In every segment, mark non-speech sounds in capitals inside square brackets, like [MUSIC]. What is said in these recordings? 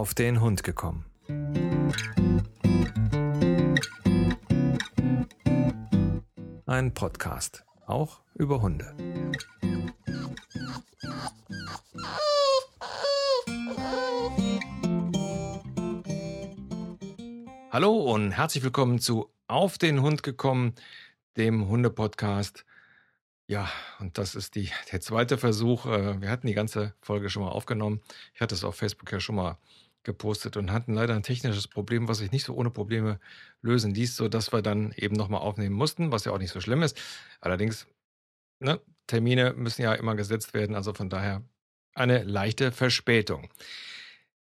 auf den Hund gekommen. Ein Podcast, auch über Hunde. Hallo und herzlich willkommen zu Auf den Hund gekommen, dem Hunde-Podcast. Ja, und das ist die, der zweite Versuch. Äh, wir hatten die ganze Folge schon mal aufgenommen. Ich hatte es auf Facebook ja schon mal gepostet und hatten leider ein technisches Problem, was sich nicht so ohne Probleme lösen ließ, sodass wir dann eben nochmal aufnehmen mussten, was ja auch nicht so schlimm ist. Allerdings, ne, Termine müssen ja immer gesetzt werden, also von daher eine leichte Verspätung.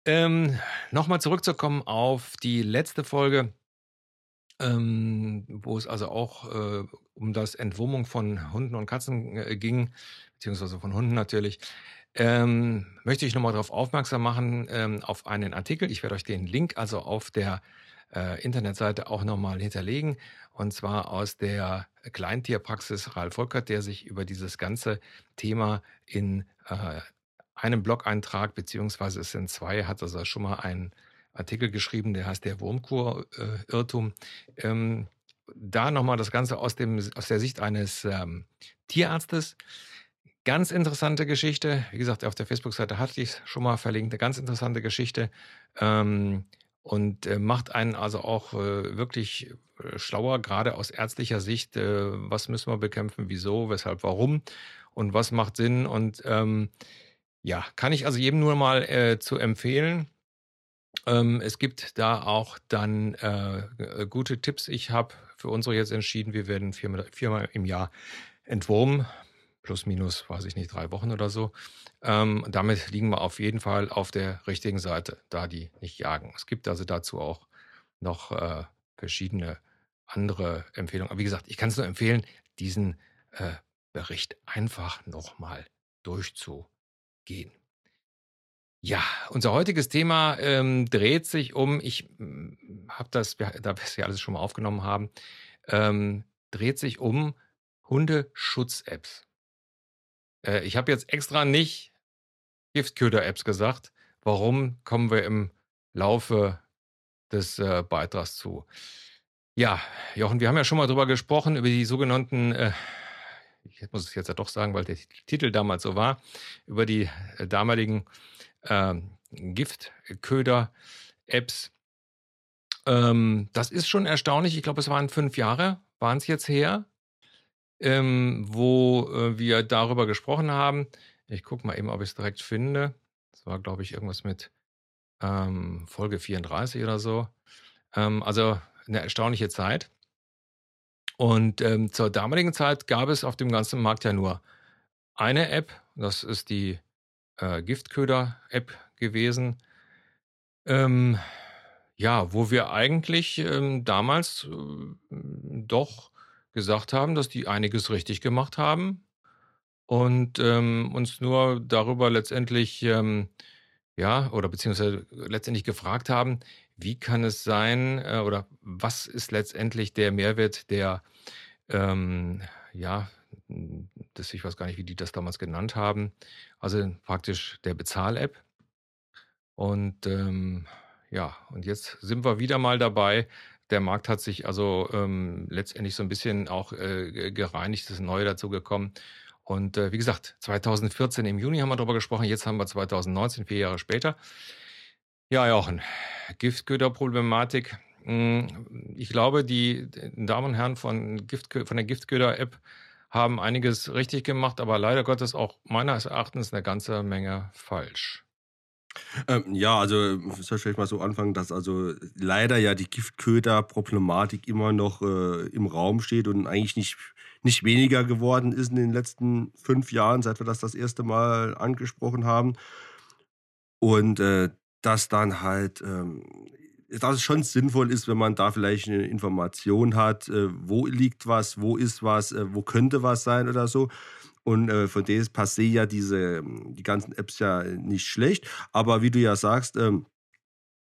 Ähm, nochmal zurückzukommen auf die letzte Folge ähm, wo es also auch äh, um das Entwurmung von Hunden und Katzen äh, ging, beziehungsweise von Hunden natürlich, ähm, möchte ich nochmal darauf aufmerksam machen, ähm, auf einen Artikel. Ich werde euch den Link also auf der äh, Internetseite auch nochmal hinterlegen. Und zwar aus der Kleintierpraxis Ralf Volkert, der sich über dieses ganze Thema in äh, einem Blog-Eintrag, beziehungsweise es sind zwei, hat also schon mal einen Artikel geschrieben, der heißt der Wurmkur-Irrtum. Ähm, da nochmal das Ganze aus, dem, aus der Sicht eines ähm, Tierarztes. Ganz interessante Geschichte. Wie gesagt, auf der Facebook-Seite hatte ich es schon mal verlinkt. Eine ganz interessante Geschichte. Ähm, und äh, macht einen also auch äh, wirklich äh, schlauer, gerade aus ärztlicher Sicht. Äh, was müssen wir bekämpfen? Wieso? Weshalb? Warum? Und was macht Sinn? Und ähm, ja, kann ich also jedem nur mal äh, zu empfehlen. Ähm, es gibt da auch dann äh, gute Tipps. Ich habe für unsere jetzt entschieden, wir werden viermal, viermal im Jahr entwurmen. Plus, minus, weiß ich nicht, drei Wochen oder so. Ähm, damit liegen wir auf jeden Fall auf der richtigen Seite, da die nicht jagen. Es gibt also dazu auch noch äh, verschiedene andere Empfehlungen. Aber wie gesagt, ich kann es nur empfehlen, diesen äh, Bericht einfach nochmal durchzugehen. Ja, unser heutiges Thema ähm, dreht sich um, ich hm, habe das, da wir es ja alles schon mal aufgenommen haben, ähm, dreht sich um Hundeschutz-Apps. Äh, ich habe jetzt extra nicht Giftköder-Apps gesagt. Warum kommen wir im Laufe des äh, Beitrags zu? Ja, Jochen, wir haben ja schon mal drüber gesprochen, über die sogenannten, äh, ich muss es jetzt ja doch sagen, weil der Titel damals so war, über die äh, damaligen ähm, Giftköder-Apps. Ähm, das ist schon erstaunlich. Ich glaube, es waren fünf Jahre, waren es jetzt her, ähm, wo äh, wir darüber gesprochen haben. Ich gucke mal eben, ob ich es direkt finde. Das war, glaube ich, irgendwas mit ähm, Folge 34 oder so. Ähm, also eine erstaunliche Zeit. Und ähm, zur damaligen Zeit gab es auf dem ganzen Markt ja nur eine App. Das ist die äh, Giftköder-App gewesen. Ähm, ja, wo wir eigentlich ähm, damals äh, doch gesagt haben, dass die einiges richtig gemacht haben und ähm, uns nur darüber letztendlich, ähm, ja, oder beziehungsweise letztendlich gefragt haben, wie kann es sein äh, oder was ist letztendlich der Mehrwert der, ähm, ja, das, ich weiß gar nicht, wie die das damals genannt haben. Also praktisch der Bezahl-App. Und ähm, ja, und jetzt sind wir wieder mal dabei. Der Markt hat sich also ähm, letztendlich so ein bisschen auch äh, gereinigt, ist neu dazu gekommen. Und äh, wie gesagt, 2014 im Juni haben wir darüber gesprochen, jetzt haben wir 2019, vier Jahre später. Ja, Jochen, Giftköder-Problematik. Hm, ich glaube, die Damen und Herren von, Gift, von der Giftköder-App haben einiges richtig gemacht, aber leider Gottes auch meines Erachtens eine ganze Menge falsch. Ähm, ja, also soll ich mal so anfangen, dass also leider ja die Giftköder-Problematik immer noch äh, im Raum steht und eigentlich nicht, nicht weniger geworden ist in den letzten fünf Jahren, seit wir das das erste Mal angesprochen haben. Und äh, dass dann halt ähm, dass es schon sinnvoll ist, wenn man da vielleicht eine Information hat, äh, wo liegt was, wo ist was, äh, wo könnte was sein oder so. Und äh, von dem ist passé ja diese, die ganzen Apps ja nicht schlecht. Aber wie du ja sagst, ähm,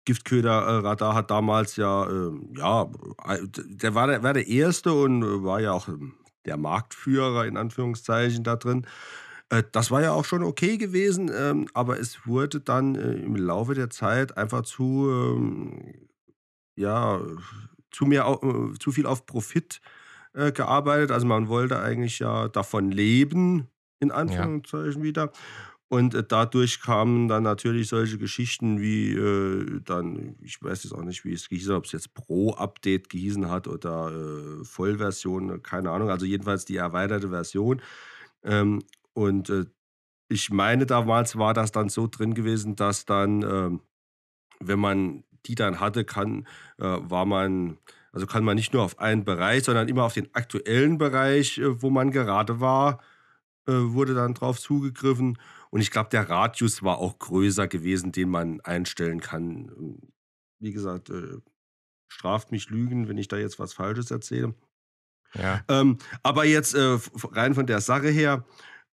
Giftköder-Radar hat damals ja, ähm, ja, der war der, war der Erste und war ja auch ähm, der Marktführer in Anführungszeichen da drin. Äh, das war ja auch schon okay gewesen, ähm, aber es wurde dann äh, im Laufe der Zeit einfach zu, ja, zu mehr, äh, zu viel auf Profit äh, gearbeitet. Also man wollte eigentlich ja davon leben, in Ja, Anführungszeichen wieder. Und äh, dadurch kamen dann natürlich solche Geschichten wie äh, dann, ich weiß jetzt auch nicht, wie es gehießen hat, ob es jetzt Pro-Update gehießen hat oder äh, Vollversion, keine Ahnung. Also jedenfalls die erweiterte Version. Ähm, und äh, ich meine, damals war das dann so drin gewesen, dass dann, ähm, wenn man die dann hatte, kann, äh, war man, also kann man nicht nur auf einen Bereich, sondern immer auf den aktuellen Bereich, äh, wo man gerade war, äh, wurde dann drauf zugegriffen. Und ich glaube, der Radius war auch größer gewesen, den man einstellen kann. Wie gesagt, äh, straft mich Lügen, wenn ich da jetzt was Falsches erzähle. ja, Ähm, aber jetzt äh, rein von der Sache her,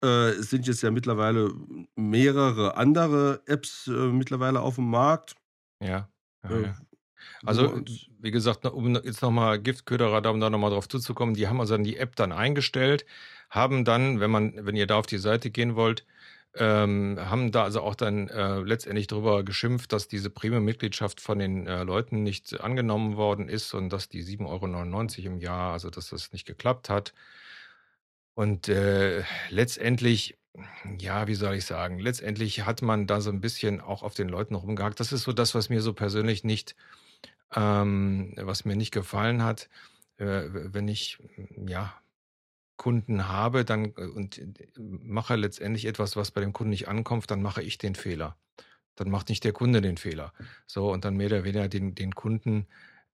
äh, sind jetzt ja mittlerweile mehrere andere Apps äh, mittlerweile auf dem Markt. ja, ja, ja. Also, wie gesagt, um jetzt nochmal Giftköderradar, um da nochmal drauf zuzukommen, die haben also dann die App dann eingestellt, haben dann, wenn man, wenn ihr da auf die Seite gehen wollt, ähm, haben da also auch dann äh, letztendlich drüber geschimpft, dass diese Premium-Mitgliedschaft von den äh, Leuten nicht angenommen worden ist und dass die 7,99 Euro im Jahr, also dass das nicht geklappt hat. Und äh, letztendlich, ja, wie soll ich sagen, letztendlich hat man da so ein bisschen auch auf den Leuten rumgehakt. Das ist so das, was mir so persönlich nicht ähm, was mir nicht gefallen hat, äh, wenn ich, mm, ja, Kunden habe, dann äh, und äh, mache letztendlich etwas, was bei dem Kunden nicht ankommt, dann mache ich den Fehler. Dann macht nicht der Kunde den Fehler. So, und dann mehr oder weniger den, den Kunden,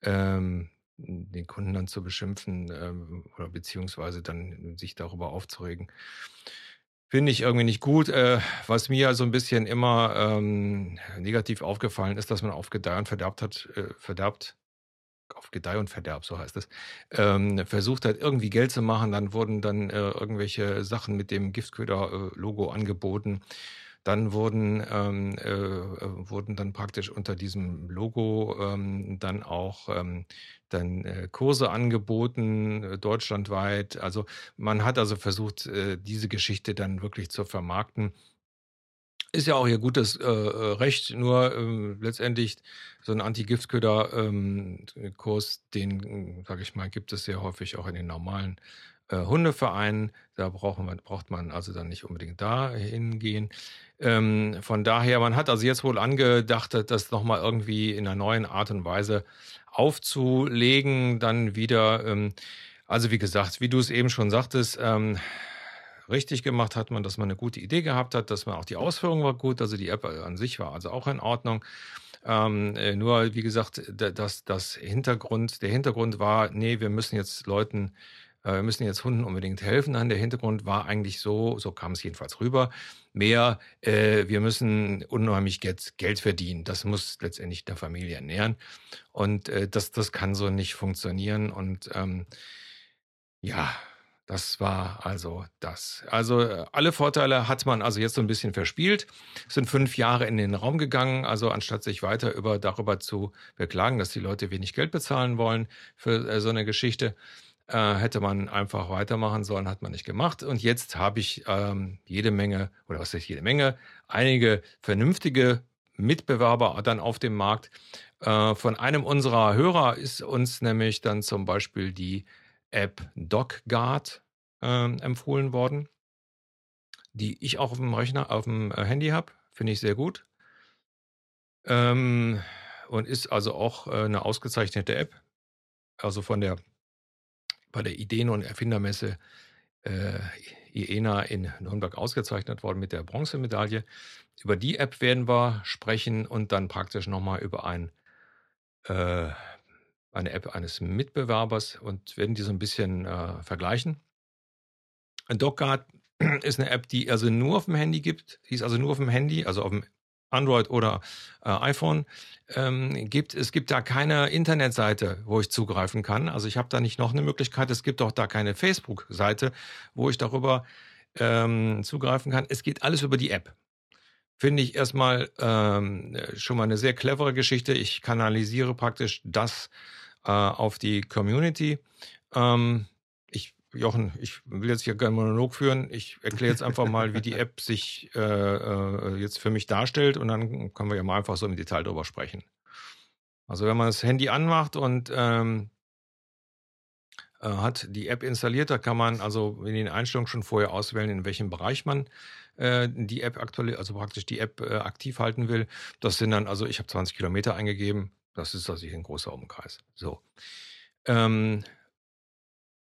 ähm, den Kunden dann zu beschimpfen ähm, oder beziehungsweise dann sich darüber aufzuregen. Finde ich irgendwie nicht gut. Äh, was mir so ein bisschen immer ähm, negativ aufgefallen ist, dass man auf Gedeih und Verderb hat, äh, verderbt auf Gedeih und Verderb, so heißt es, ähm, versucht hat, irgendwie Geld zu machen. Dann wurden dann äh, irgendwelche Sachen mit dem Giftköder-Logo angeboten. Dann wurden, ähm, äh, wurden dann praktisch unter diesem Logo ähm, dann auch ähm, dann äh, Kurse angeboten, äh, deutschlandweit. Also man hat also versucht, äh, diese Geschichte dann wirklich zu vermarkten. Ist ja auch ihr gutes, äh, äh, Recht, nur, ähm, letztendlich so 'n Anti-Giftköder ähm, den, sage ich mal, gibt es sehr häufig auch in den normalen, äh, Hundevereinen. Da brauchen wir braucht man also dann nicht unbedingt da hingehen. Ähm, von daher, man hat also jetzt wohl angedacht, das noch mal irgendwie in 'ner neuen Art und Weise aufzulegen, dann wieder, ähm also, wie gesagt, wie du es eben schon sagtest, ähm, richtig gemacht hat man, dass man eine gute Idee gehabt hat, dass man auch die Ausführung war gut, also die App an sich war also auch in Ordnung. Ähm, äh, nur wie gesagt, da das Hintergrund der Hintergrund war: nee, wir müssen jetzt Leuten wir müssen jetzt Hunden unbedingt helfen.“ Nein, der Hintergrund war eigentlich so so kam es jedenfalls rüber, mehr, äh, wir müssen unheimlich Geld verdienen. Das muss letztendlich der Familie ernähren und, äh, das das kann so nicht funktionieren und, ähm, ja, das war also das. Also, äh, alle Vorteile hat man also jetzt so ein bisschen verspielt. Es sind 5 Jahre in den Raum gegangen. Also, anstatt sich weiter über darüber zu beklagen, dass die Leute wenig Geld bezahlen wollen für, äh, so eine Geschichte, äh, hätte man einfach weitermachen sollen, hat man nicht gemacht. Und jetzt habe ich, ähm, jede Menge oder was heißt jede Menge, einige vernünftige Mitbewerber dann auf dem Markt. Äh, von einem unserer Hörer ist uns nämlich dann zum Beispiel die App DocGuard ähm, empfohlen worden, die ich auch auf dem Rechner, auf dem äh, Handy habe. Finde ich sehr gut. Ähm, und ist also auch äh, eine ausgezeichnete App. Also von der bei der Ideen- und Erfindermesse äh, IENA in Nürnberg ausgezeichnet worden mit der Bronzemedaille. Über die App werden wir sprechen und dann praktisch nochmal über ein, äh, eine App eines Mitbewerbers und werden die so ein bisschen äh, vergleichen. DocGuard [CLEARS THROAT] ist eine App, die also nur auf dem Handy gibt. Die ist also nur auf dem Handy, also auf dem Android oder äh, iPhone ähm, gibt. Es gibt da keine Internetseite, wo ich zugreifen kann. Also ich habe da nicht noch eine Möglichkeit. Es gibt auch da keine Facebook-Seite, wo ich darüber ähm, zugreifen kann. Es geht alles über die App. Finde ich erstmal ähm, schon mal eine sehr clevere Geschichte. Ich kanalisiere praktisch das äh, auf die Community. Ähm, Jochen, ich will jetzt hier keinen Monolog führen. Ich erkläre jetzt einfach mal, wie die App [LAUGHS] sich äh, äh, jetzt für mich darstellt und dann können wir ja mal einfach so im Detail drüber sprechen. Also wenn man das Handy anmacht und ähm, äh, hat die App installiert, da kann man also in den Einstellungen schon vorher auswählen, in welchem Bereich man äh, die App aktuell, also praktisch die App äh, aktiv halten will. Das sind dann, also ich habe 20 Kilometer eingegeben, das ist also ein großer Umkreis. So. Ähm,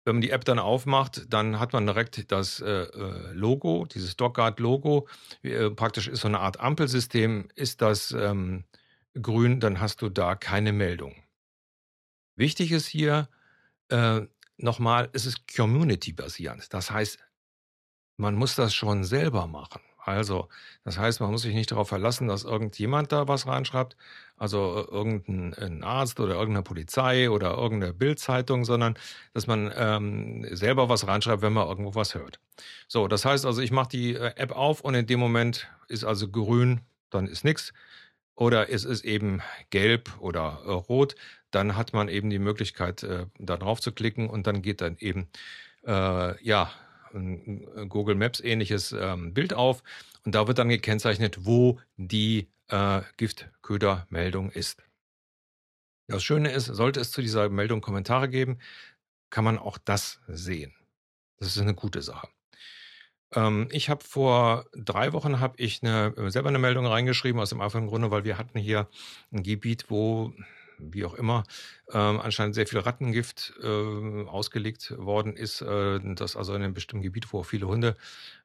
wenn man die App dann aufmacht, dann hat man direkt das äh, äh Logo, dieses DocGuard-Logo. Äh, praktisch ist so eine Art Ampelsystem. Ist das ähm, grün, dann hast du da keine Meldung. Wichtig ist hier äh, nochmal, es ist community-basierend. Das heißt, man muss das schon selber machen. Also, das heißt, man muss sich nicht darauf verlassen, dass irgendjemand da was reinschreibt, also äh, irgendein Arzt oder irgendeine Polizei oder irgendeine Bildzeitung, sondern dass man ähm, selber was reinschreibt, wenn man irgendwo was hört. So, das heißt also, ich mache die äh, App auf und in dem Moment ist also grün, dann ist nichts. Oder es ist eben gelb oder äh, rot, dann hat man eben die Möglichkeit, äh, da drauf zu klicken und dann geht dann eben äh, ja ein Google Maps ähnliches ähm, Bild auf und da wird dann gekennzeichnet, wo die äh, Giftködermeldung ist. Das Schöne ist, sollte es zu dieser Meldung Kommentare geben, kann man auch das sehen. Das ist eine gute Sache. Ähm, ich habe vor drei Wochen habe ich eine, selber eine Meldung reingeschrieben aus dem einfachen Grunde, weil wir hatten hier ein Gebiet, wo wie auch immer, ähm, anscheinend sehr viel Rattengift äh, ausgelegt worden ist, äh, das also in einem bestimmten Gebiet, wo viele Hunde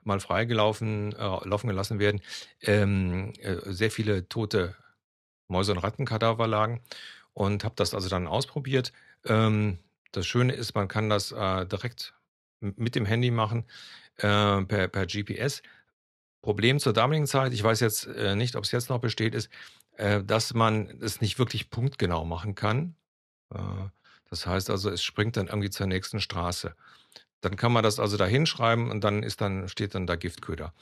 mal freigelaufen äh, laufen gelassen werden, ähm, äh, sehr viele tote Mäuse- und Rattenkadaver lagen und habe das also dann ausprobiert. Ähm, das Schöne ist, man kann das äh, direkt mit dem Handy machen, äh, per, per GPS. Problem zur damaligen Zeit, ich weiß jetzt äh, nicht, ob es jetzt noch besteht, ist, äh, dass man es nicht wirklich punktgenau machen kann. Äh, das heißt also, es springt dann irgendwie zur nächsten Straße. Dann kann man das also da hinschreiben und dann ist dann, steht dann da Giftköder.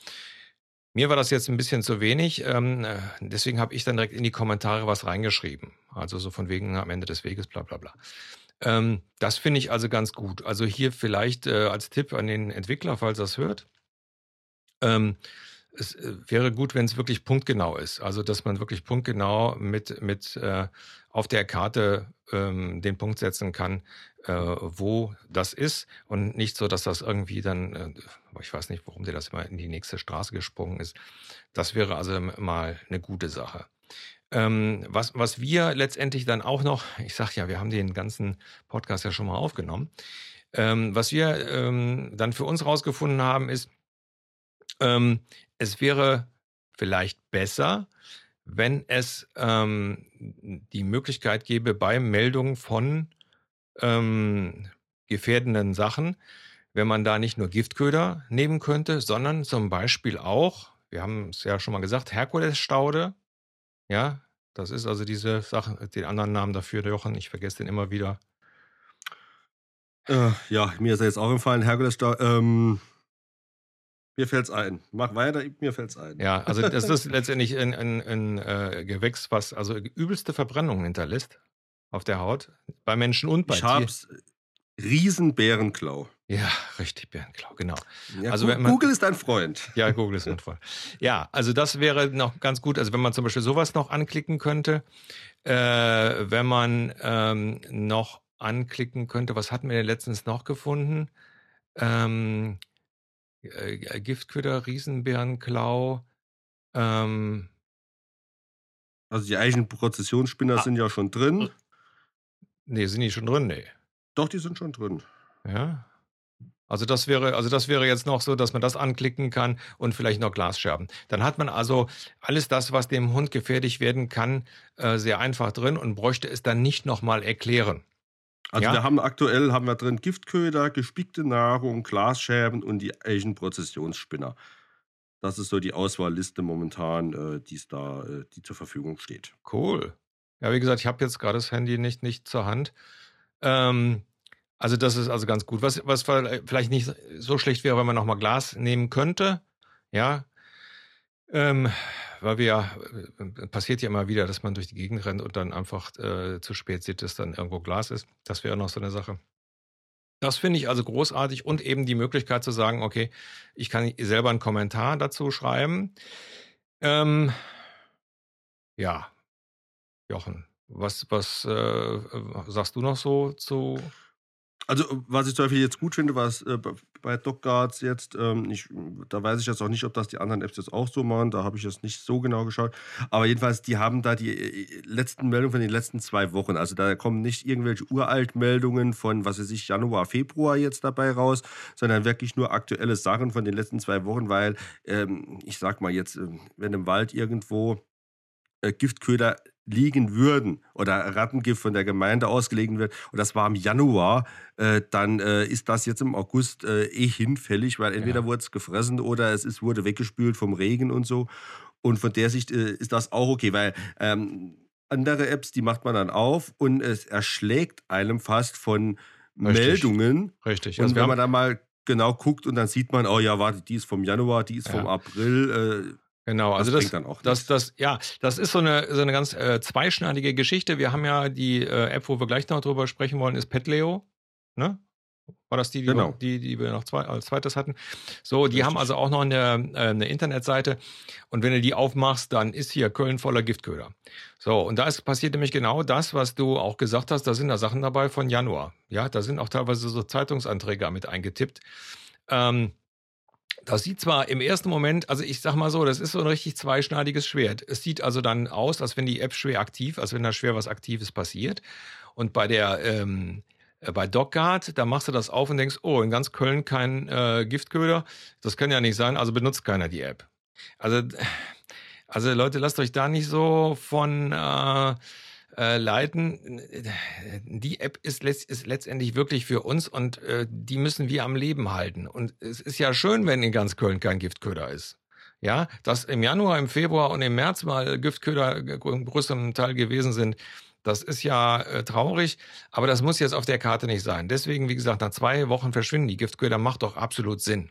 Mir war das jetzt ein bisschen zu wenig, ähm, äh, deswegen habe ich dann direkt in die Kommentare was reingeschrieben. Also so von wegen am Ende des Weges, bla bla bla. Ähm, das finde ich also ganz gut. Also hier vielleicht äh, als Tipp an den Entwickler, falls er es hört. Ähm, es äh, wäre gut, wenn es wirklich punktgenau ist. Also, dass man wirklich punktgenau mit, mit äh, auf der Karte ähm, den Punkt setzen kann, äh, wo das ist und nicht so, dass das irgendwie dann, äh, ich weiß nicht, warum der das immer in die nächste Straße gesprungen ist. Das wäre also mal eine gute Sache. Ähm, was, was wir letztendlich dann auch noch, ich sag ja, wir haben den ganzen Podcast ja schon mal aufgenommen. Ähm, was wir ähm, dann für uns rausgefunden haben, ist, ähm, es wäre vielleicht besser, wenn es ähm, die Möglichkeit gäbe, bei Meldungen von ähm, gefährdenden Sachen, wenn man da nicht nur Giftköder nehmen könnte, sondern zum Beispiel auch, wir haben es ja schon mal gesagt, Herkulesstaude. Ja, das ist also diese Sache, den anderen Namen dafür, Jochen, ich vergesse den immer wieder. Äh, ja, mir ist jetzt auch gefallen, Herkulesstaude. Ähm, mir fällt's ein. Mach weiter, mir fällt's ein. Ja, also das [LAUGHS] ist letztendlich ein, ein, ein äh, Gewächs, was also übelste Verbrennungen hinterlässt auf der Haut, bei Menschen und bei ich Tieren. hab's Riesenbärenklau. Ja, richtig, Bärenklau, genau. Ja, also man, Google ist dein Freund. Ja, Google ist mein Freund. Ja, also das wäre noch ganz gut. Also wenn man zum Beispiel sowas noch anklicken könnte, äh, wenn man ähm, noch anklicken könnte, was hatten wir denn letztens noch gefunden? Ähm, äh, äh, Giftköder, Riesenbärenklau. Ähm, also die eigenen Prozessionsspinner ah, sind ja schon drin. Nee, sind die schon drin? Nee. Doch, die sind schon drin. Ja. Also das wäre, also das wäre jetzt noch so, dass man das anklicken kann und vielleicht noch Glasscherben. Dann hat man also alles das, was dem Hund gefährlich werden kann, äh, sehr einfach drin und bräuchte es dann nicht nochmal erklären. Also ja. wir haben aktuell haben wir drin Giftköder, gespickte Nahrung, Glasscherben und die Asian Prozessionsspinner. Das ist so die Auswahlliste momentan, äh, die da, äh, die zur Verfügung steht. Cool. Ja, wie gesagt, ich habe jetzt gerade das Handy nicht, nicht zur Hand. Ähm, also das ist also ganz gut. Was, was vielleicht nicht so schlecht wäre, wenn man nochmal Glas nehmen könnte. Ja. Ähm, weil wir ja, äh, passiert ja immer wieder, dass man durch die Gegend rennt und dann einfach äh, zu spät sieht, dass dann irgendwo Glas ist. Das wäre noch so eine Sache. Das finde ich also großartig und eben die Möglichkeit zu sagen, okay, ich kann selber einen Kommentar dazu schreiben. Ähm, ja, Jochen, was, was äh, sagst du noch so zu also, was ich zum Beispiel jetzt gut finde, was äh, bei DocGuards jetzt, ähm, ich, da weiß ich jetzt auch nicht, ob das die anderen Apps jetzt auch so machen, da habe ich jetzt nicht so genau geschaut. Aber jedenfalls, die haben da die äh, letzten Meldungen von den letzten zwei Wochen. Also da kommen nicht irgendwelche Uraltmeldungen von, was weiß ich, Januar, Februar jetzt dabei raus, sondern wirklich nur aktuelle Sachen von den letzten zwei Wochen, weil ähm, ich sag mal jetzt, äh, wenn im Wald irgendwo äh, Giftköder liegen würden oder Rattengift von der Gemeinde ausgelegen wird, und das war im Januar, äh, dann äh, ist das jetzt im August äh, eh hinfällig, weil entweder ja. wurde es gefressen oder es ist, wurde weggespült vom Regen und so. Und von der Sicht äh, ist das auch okay, weil ähm, andere Apps, die macht man dann auf und es erschlägt einem fast von Richtig. Meldungen. Richtig. Und also wenn man dann mal genau guckt und dann sieht man, oh ja, warte, die ist vom Januar, die ist ja. vom April. Genau, also das, das, das, das, ja, das ist so eine, so eine ganz äh, zweischneidige Geschichte. Wir haben ja die äh, App, wo wir gleich noch drüber sprechen wollen, ist Petleo. Ne? War das die, die, genau. die, die wir noch zwei, als zweites hatten? So, die Richtig. haben also auch noch eine, äh, eine Internetseite. Und wenn du die aufmachst, dann ist hier Köln voller Giftköder. So, und da ist passiert nämlich genau das, was du auch gesagt hast. Da sind da Sachen dabei von Januar. Ja, da sind auch teilweise so Zeitungsanträge mit eingetippt. Ähm, das sieht zwar im ersten Moment, also ich sag mal so, das ist so ein richtig zweischneidiges Schwert. Es sieht also dann aus, als wenn die App schwer aktiv, als wenn da schwer was Aktives passiert. Und bei der, ähm, äh, bei DocGuard, da machst du das auf und denkst, oh, in ganz Köln kein äh, Giftköder. Das kann ja nicht sein, also benutzt keiner die App. Also, also Leute, lasst euch da nicht so von äh, äh, leiten. Die App ist, ist, letztendlich wirklich für uns und äh, die müssen wir am Leben halten. Und es ist ja schön, wenn in ganz Köln kein Giftköder ist. Ja, dass im Januar, im Februar und im März mal Giftköder im größeren Teil gewesen sind, das ist ja äh, traurig, aber das muss jetzt auf der Karte nicht sein. Deswegen, wie gesagt, nach zwei Wochen verschwinden die Giftköder, macht doch absolut Sinn.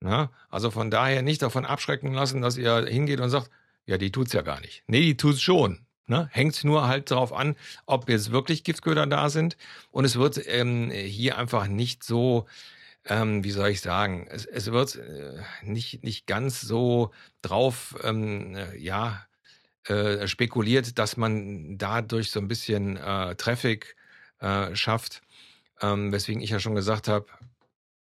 Na? Also von daher nicht davon abschrecken lassen, dass ihr hingeht und sagt, ja, die tut's ja gar nicht. Nee, die tut's schon. Ne? Hängt nur halt darauf an, ob jetzt wirklich Giftköder da sind. Und es wird ähm, hier einfach nicht so, ähm, wie soll ich sagen, es, es wird äh, nicht, nicht ganz so drauf, ähm, äh, ja, äh, spekuliert, dass man dadurch so ein bisschen äh, Traffic äh, schafft. Ähm, weswegen ich ja schon gesagt habe,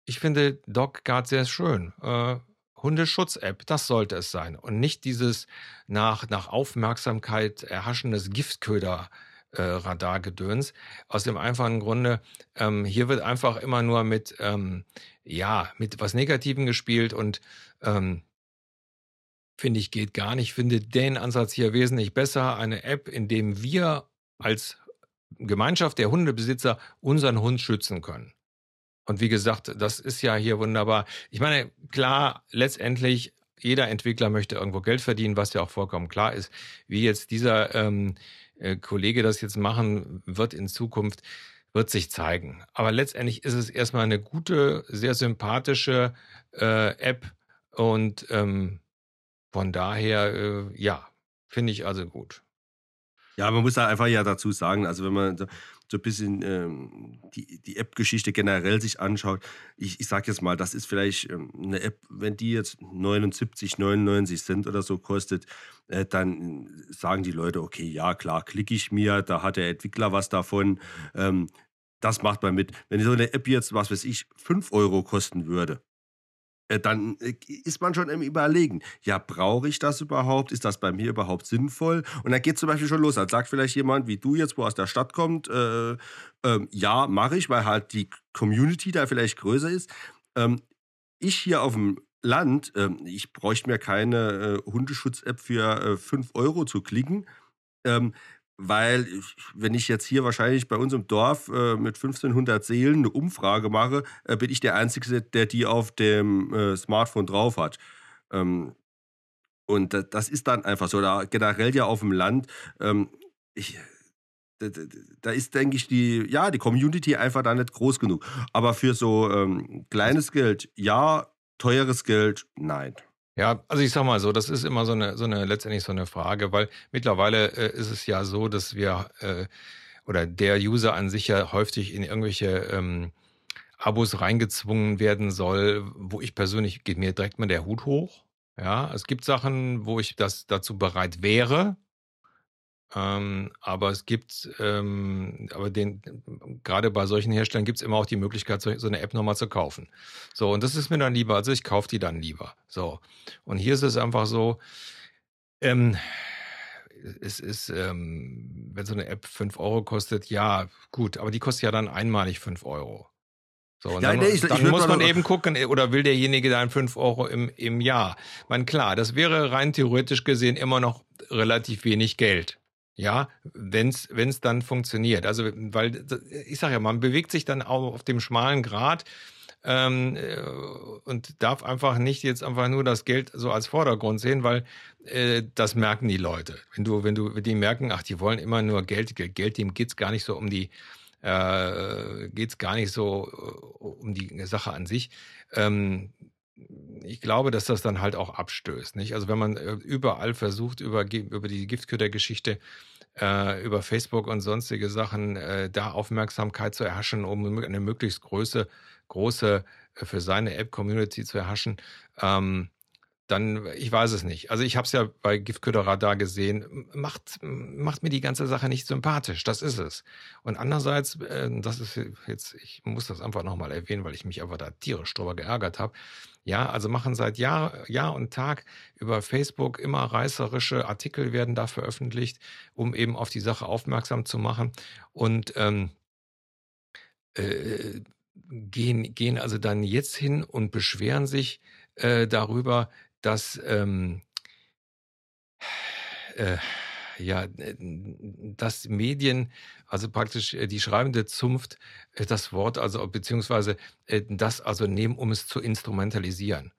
ich finde DocGuard sehr schön. Äh, Hundeschutz-App, das sollte es sein. Und nicht dieses nach, nach Aufmerksamkeit erhaschendes Giftköder. Äh, Radargedöns. Aus dem einfachen Grunde, ähm, hier wird einfach immer nur mit, ähm, ja, mit was Negativem gespielt und ähm, finde ich, geht gar nicht. Finde den Ansatz hier wesentlich besser. Eine App, in dem wir als Gemeinschaft der Hundebesitzer unseren Hund schützen können. Und wie gesagt, das ist ja hier wunderbar. Ich meine, klar, letztendlich, jeder Entwickler möchte irgendwo Geld verdienen, was ja auch vollkommen klar ist. Wie jetzt dieser ähm, äh, Kollege das jetzt machen wird in Zukunft, wird sich zeigen. Aber letztendlich ist es erstmal eine gute, sehr sympathische äh, App und ähm, von daher, äh, ja, finde ich also gut. Ja, man muss da einfach ja dazu sagen, also wenn man so ein bisschen ähm, die, die App-Geschichte generell sich anschaut, ich, ich sage jetzt mal, das ist vielleicht ähm, eine App, wenn die jetzt 79, 99 Cent oder so kostet, äh, dann sagen die Leute, okay, ja klar, klicke ich mir, da hat der Entwickler was davon. Ähm, das macht man mit. Wenn so eine App jetzt, was weiß ich, 5 Euro kosten würde, dann äh, ist man schon im Überlegen, ja, brauche ich das überhaupt? Ist das bei mir überhaupt sinnvoll? Und dann geht zum Beispiel schon los. Dann sagt vielleicht jemand, wie du jetzt, wo aus der Stadt kommt, äh, äh, ja, mache ich, weil halt die Community da vielleicht größer ist. Ähm, ich hier auf dem Land, ähm, ich bräuchte mir keine äh, Hundeschutz-App für 5 Euro zu klicken. Ähm, weil wenn ich jetzt hier wahrscheinlich bei uns im Dorf äh, mit 1500 Seelen eine Umfrage mache, äh, bin ich der Einzige, der die auf dem äh, Smartphone drauf hat. Ähm, und das ist dann einfach so. Da generell ja auf dem Land, ähm, ich, da, da, ist, denke ich, die, ja, die Community einfach da nicht groß genug. Aber für so ähm, kleines Geld, ja, teures Geld, nein. Ja, also ich sag mal so, das ist immer so eine, so eine letztendlich so eine Frage, weil mittlerweile äh, ist es ja so, dass wir äh, oder der User an sich ja häufig in irgendwelche ähm, Abos reingezwungen werden soll, wo ich persönlich, geht mir direkt mal der Hut hoch. Ja, es gibt Sachen, wo ich das dazu bereit wäre, ähm, aber es gibt, ähm, aber den, gerade bei solchen Herstellern gibt es immer auch die Möglichkeit, so, so eine App nochmal zu kaufen. So, und das ist mir dann lieber, also ich kaufe die dann lieber. So. Und hier ist es einfach so, ähm, es ist, ähm, wenn so eine App 5 Euro kostet, ja, gut, aber die kostet ja dann einmalig 5 Euro. So, ja, dann, nee, ich, dann ich muss man eben gucken, äh, oder will derjenige dann 5 Euro im, im Jahr? Ich meine, klar, das wäre rein theoretisch gesehen immer noch relativ wenig Geld. Ja, wenn es dann funktioniert. Also, weil ich sage ja, man bewegt sich dann auch auf dem schmalen Grat ähm, äh, und darf einfach nicht jetzt einfach nur das Geld so als Vordergrund sehen, weil äh, das merken die Leute. Wenn du, wenn du, die merken, ach, die wollen immer nur Geld, Geld, Geld dem geht's gar nicht so um die, äh, geht's gar nicht so äh, um die Sache an sich. Ähm, ich glaube, dass das dann halt auch abstößt. Nicht? Also wenn man äh, überall versucht, über, über die Giftköder-Geschichte, äh, über Facebook und sonstige Sachen, äh, da Aufmerksamkeit zu erhaschen, um eine möglichst große, große äh, für seine App-Community zu erhaschen, ähm, dann, ich weiß es nicht. Also ich habe es ja bei Giftköder-Radar gesehen, macht, macht mir die ganze Sache nicht sympathisch, das ist es. Und andererseits, äh, das ist jetzt, ich muss das einfach nochmal erwähnen, weil ich mich aber da tierisch drüber geärgert habe, ja, also machen seit Jahr, Jahr und Tag über Facebook immer reißerische Artikel werden da veröffentlicht, um eben auf die Sache aufmerksam zu machen. Und ähm, äh, gehen, gehen also dann jetzt hin und beschweren sich äh, darüber, dass ähm, äh, ja, äh, dass Medien, also praktisch äh, die schreibende Zunft, äh, das Wort, also beziehungsweise das also nehmen, um es zu instrumentalisieren.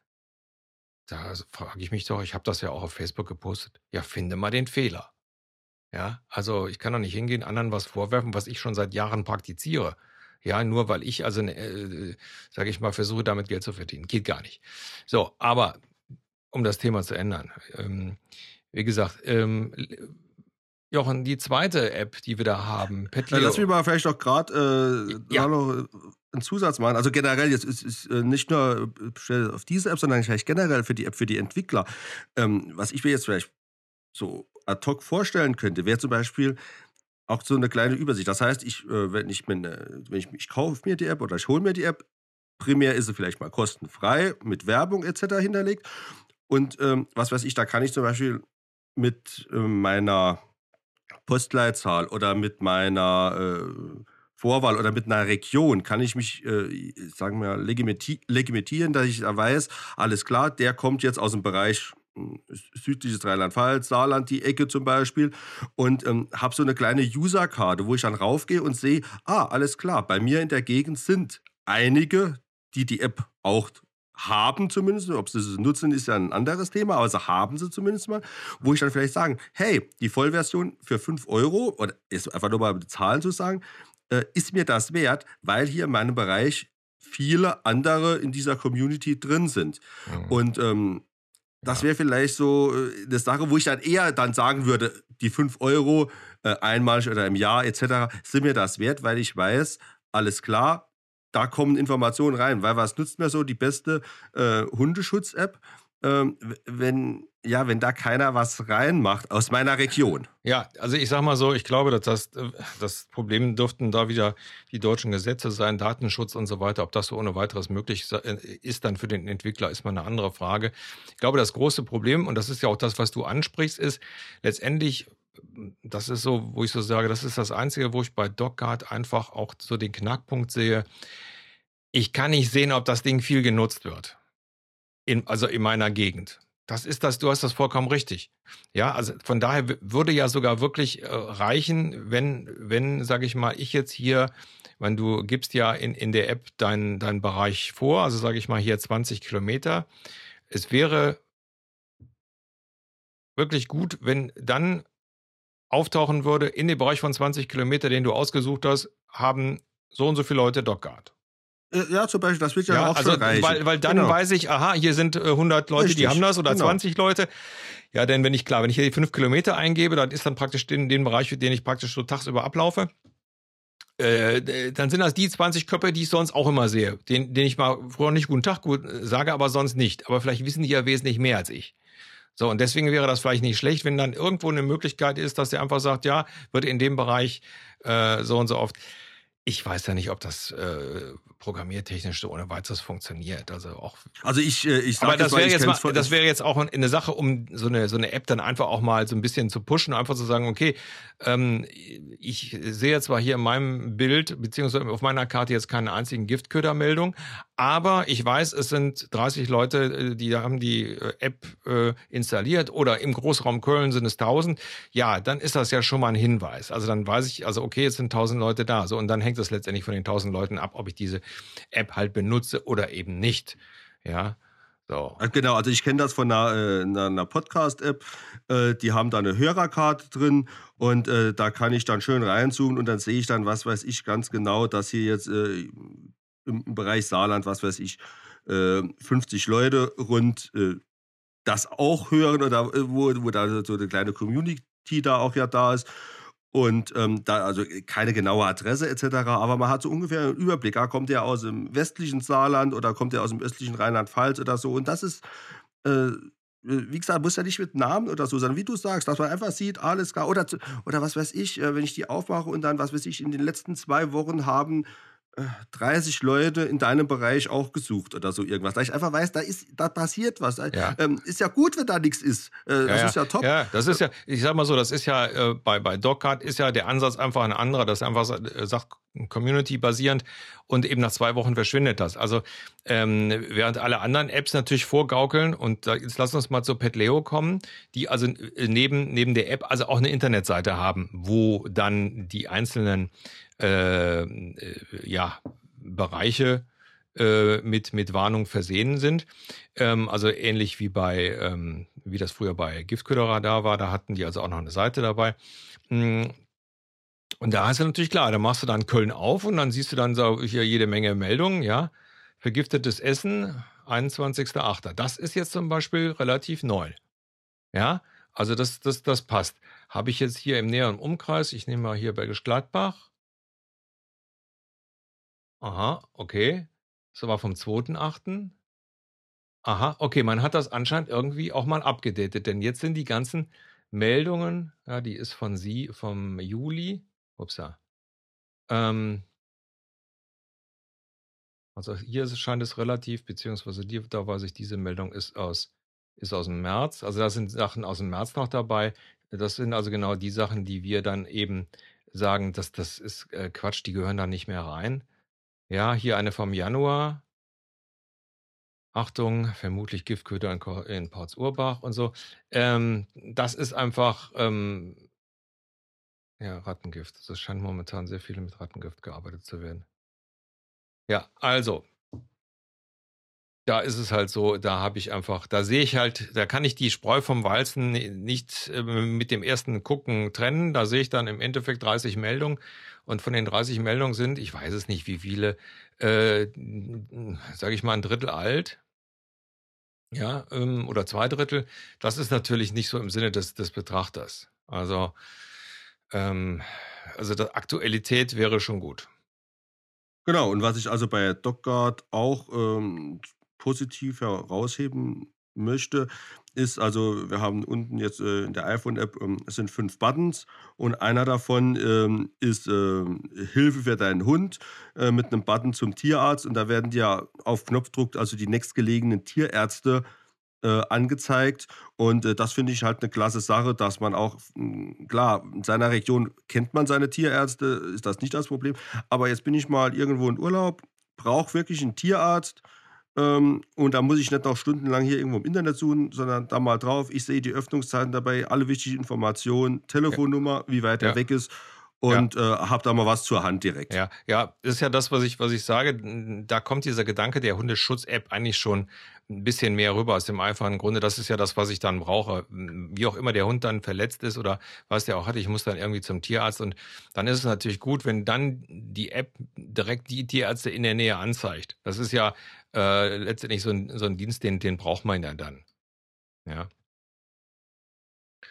Da frage ich mich doch, ich habe das ja auch auf Facebook gepostet. Ja, finde mal den Fehler. Ja, also ich kann doch nicht hingehen, anderen was vorwerfen, was ich schon seit Jahren praktiziere. Ja, nur weil ich also, äh, sage ich mal, versuche damit Geld zu verdienen. Geht gar nicht. So, aber um das Thema zu ändern. Ähm, wie gesagt, ähm, Jochen, die zweite App, die wir da haben, Petlio. Ja, lass mich mal vielleicht auch gerade äh, ja. noch einen Zusatz machen. Also generell, jetzt ist, ist äh, nicht nur äh, auf diese App, sondern vielleicht generell für die App für die Entwickler. Ähm, was ich mir jetzt vielleicht so ad hoc vorstellen könnte, wäre zum Beispiel auch so eine kleine Übersicht. Das heißt, ich, äh, wenn ich, wenn ich, ich kaufe mir die App oder ich hole mir die App, primär ist sie vielleicht mal kostenfrei mit Werbung etc. hinterlegt. Und ähm, was weiß ich, da kann ich zum Beispiel mit äh, meiner Postleitzahl oder mit meiner äh, Vorwahl oder mit einer Region kann ich mich, äh, sagen wir, legitimieren, dass ich da weiß, alles klar, der kommt jetzt aus dem Bereich hm, südliches Rheinland-Pfalz, Saarland, die Ecke zum Beispiel und ähm, habe so eine kleine User-Karte, wo ich dann raufgehe und sehe, ah, alles klar, bei mir in der Gegend sind einige, die die App auch haben zumindest, ob sie es nutzen, ist ja ein anderes Thema, aber sie haben sie zumindest mal, wo ich dann vielleicht sagen, hey, die Vollversion für 5 Euro, oder ist einfach nur mal mit Zahlen zu sagen, äh, ist mir das wert, weil hier in meinem Bereich viele andere in dieser Community drin sind. Mhm. Und ähm, das wäre vielleicht so äh, eine Sache, wo ich dann eher dann sagen würde, die 5 Euro äh, einmalig oder im Jahr etc. sind mir das wert, weil ich weiß, alles klar, da kommen Informationen rein, weil was nützt mir so die beste äh, Hundeschutz-App, ähm, wenn ja, wenn da keiner was reinmacht aus meiner Region. Ja, also ich sag mal so, ich glaube, dass das, äh, das Problem dürften da wieder die deutschen Gesetze sein, Datenschutz und so weiter. Ob das so ohne weiteres möglich äh, ist, dann für den Entwickler, ist mal eine andere Frage. Ich glaube, das große Problem, und das ist ja auch das, was du ansprichst, ist letztendlich das ist so, wo ich so sage, das ist das Einzige, wo ich bei DocGuard einfach auch so den Knackpunkt sehe. Ich kann nicht sehen, ob das Ding viel genutzt wird. In, also in meiner Gegend. Das ist das, du hast das vollkommen richtig. Ja, also von daher würde ja sogar wirklich äh, reichen, wenn, wenn, sage ich mal, ich jetzt hier, wenn du gibst ja in, in der App deinen dein Bereich vor, also sage ich mal hier 20 Kilometer. Es wäre wirklich gut, wenn dann auftauchen würde, in dem Bereich von 20 Kilometer, den du ausgesucht hast, haben so und so viele Leute Dockguard. Äh, ja, zum Beispiel, das wird ja, ja auch also, schon reichen. Weil, weil dann genau. weiß ich, aha, hier sind 100 äh, Leute, Richtig. die haben das oder genau. 20 Leute. Ja, denn wenn ich, klar, wenn ich hier die 5 Kilometer eingebe, dann ist dann praktisch den, den Bereich, den ich praktisch so tagsüber ablaufe. äh, dann sind das die 20 Köpfe, die ich sonst auch immer sehe, den, den ich mal früher nicht guten Tag gut äh, sage, aber sonst nicht. Aber vielleicht wissen die ja wesentlich mehr als ich. So, und deswegen wäre das vielleicht nicht schlecht, wenn dann irgendwo eine Möglichkeit ist, dass der einfach sagt, ja, wird in dem Bereich äh, so und so oft. Ich weiß ja nicht, ob das äh, programmiertechnisch so ohne weiteres funktioniert. Also auch. Also ich, äh, ich sage das wäre jetzt mal, das wäre jetzt auch eine Sache, um so eine so eine App dann einfach auch mal so ein bisschen zu pushen, einfach zu sagen, okay, ähm, ich sehe zwar hier in meinem Bild beziehungsweise auf meiner Karte jetzt keine einzigen Giftködermeldung, aber ich weiß, es sind 30 Leute, äh, die haben die äh, App äh, installiert oder im Großraum Köln sind es 1000. Ja, dann ist das ja schon mal ein Hinweis. Also dann weiß ich, also okay, jetzt sind 1000 Leute da. So und dann hängt es letztendlich von den 1000 Leuten ab, ob ich diese App halt benutze oder eben nicht. Ja. So. Genau, also ich kenne das von einer, äh, einer Podcast-App. Äh, die haben da eine Hörerkarte drin und äh, da kann ich dann schön reinzoomen und dann sehe ich dann, was weiß ich ganz genau, dass hier jetzt im, Bereich Saarland, was weiß ich, 50 äh, Leute rund das auch hören oder wo, wo da so eine kleine Community da auch ja da ist. Und ähm, da also keine genaue Adresse etc., aber man hat so ungefähr einen Überblick. Ah, kommt der aus dem westlichen Saarland oder kommt der aus dem östlichen Rheinland-Pfalz oder so. Und das ist, äh, wie gesagt, muss ja nicht mit Namen oder so sein, wie du sagst, dass man einfach sieht, alles klar. Oder, oder was weiß ich, äh, wenn ich die aufmache und dann, was weiß ich, in den letzten zwei Wochen haben 30 Leute in deinem Bereich auch gesucht oder so irgendwas. Da ich einfach weiß, da ist, da passiert was. Ja. Ähm, ist ja gut, wenn da nichts ist. Äh, das ja, ist ja top. Ja, das ist ja, ich sag mal so, das ist ja äh, bei, bei DocCard ist ja der Ansatz einfach ein anderer, das einfach äh, sagt, Community basierend und eben nach zwei Wochen verschwindet das. Also ähm, während alle anderen Apps natürlich vorgaukeln und da, jetzt lass uns mal zu Petleo kommen, die also äh, neben, neben der App also auch eine Internetseite haben, wo dann die einzelnen äh, äh, ja, Bereiche äh, mit, mit Warnung versehen sind. Ähm, also ähnlich wie bei, ähm, wie das früher bei Giftköderradar war, da hatten die also auch noch eine Seite dabei. Hm. Und da ist ja natürlich klar, da machst du dann Köln auf und dann siehst du dann so hier jede Menge Meldungen, ja. Vergiftetes Essen, 21.8. Das ist jetzt zum Beispiel relativ neu. Ja, also das, das, das passt. Habe ich jetzt hier im näheren Umkreis, ich nehme mal hier Bergisch Gladbach, Aha, okay. Das war vom 2.8. Aha, okay, man hat das anscheinend irgendwie auch mal abgedatet, denn jetzt sind die ganzen Meldungen, ja, die ist von Sie vom Juli. Upsa. Ähm, also hier scheint es relativ, beziehungsweise die, da weiß ich, diese Meldung ist aus, ist aus dem März. Also da sind Sachen aus dem März noch dabei. Das sind also genau die Sachen, die wir dann eben sagen, dass das ist äh, Quatsch, die gehören da nicht mehr rein. Ja, hier eine vom Januar. Achtung, vermutlich Giftköder in, in Ports-Urbach und so. Ähm, das ist einfach, ähm, ja, Rattengift. Es scheint momentan sehr viel mit Rattengift gearbeitet zu werden. Ja, also, da ist es halt so, da habe ich einfach, da sehe ich halt, da kann ich die Spreu vom Walzen nicht äh, mit dem ersten Gucken trennen. Da sehe ich dann im Endeffekt 30 Meldungen und von den 30 Meldungen sind, ich weiß es nicht, wie viele, äh, sage ich mal, ein Drittel alt. Ja, ähm, oder zwei Drittel. Das ist natürlich nicht so im Sinne des, des Betrachters. Also, ähm, also die Aktualität wäre schon gut. Genau, und was ich also bei DocGuard auch ähm, positiv herausheben möchte, ist, also wir haben unten jetzt äh, in der iPhone-App, ähm, es sind fünf Buttons und einer davon ähm, ist äh, Hilfe für deinen Hund äh, mit einem Button zum Tierarzt und da werden dir auf Knopfdruck also die nächstgelegenen Tierärzte äh, angezeigt und äh, das finde ich halt eine klasse Sache, dass man auch, mh, klar, in seiner Region kennt man seine Tierärzte, ist das nicht das Problem, aber jetzt bin ich mal irgendwo in Urlaub, brauche wirklich einen Tierarzt, ähm, und da muss ich nicht noch stundenlang hier irgendwo im Internet suchen, sondern da mal drauf. Ich sehe die Öffnungszeiten dabei, alle wichtigen Informationen, Telefonnummer, wie weit er weg ist und ja. äh, habe da mal was zur Hand direkt. Ja, ja, das ist ja das, was ich, was ich sage. Da kommt dieser Gedanke der Hundeschutz-App eigentlich schon ein bisschen mehr rüber aus dem einfachen Grunde. Das ist ja das, was ich dann brauche. Wie auch immer der Hund dann verletzt ist oder was der auch hat, ich muss dann irgendwie zum Tierarzt und dann ist es natürlich gut, wenn dann die App direkt die Tierärzte in der Nähe anzeigt. Das ist ja äh, letztendlich so ein, so ein Dienst, den, den braucht man ja dann. Ja.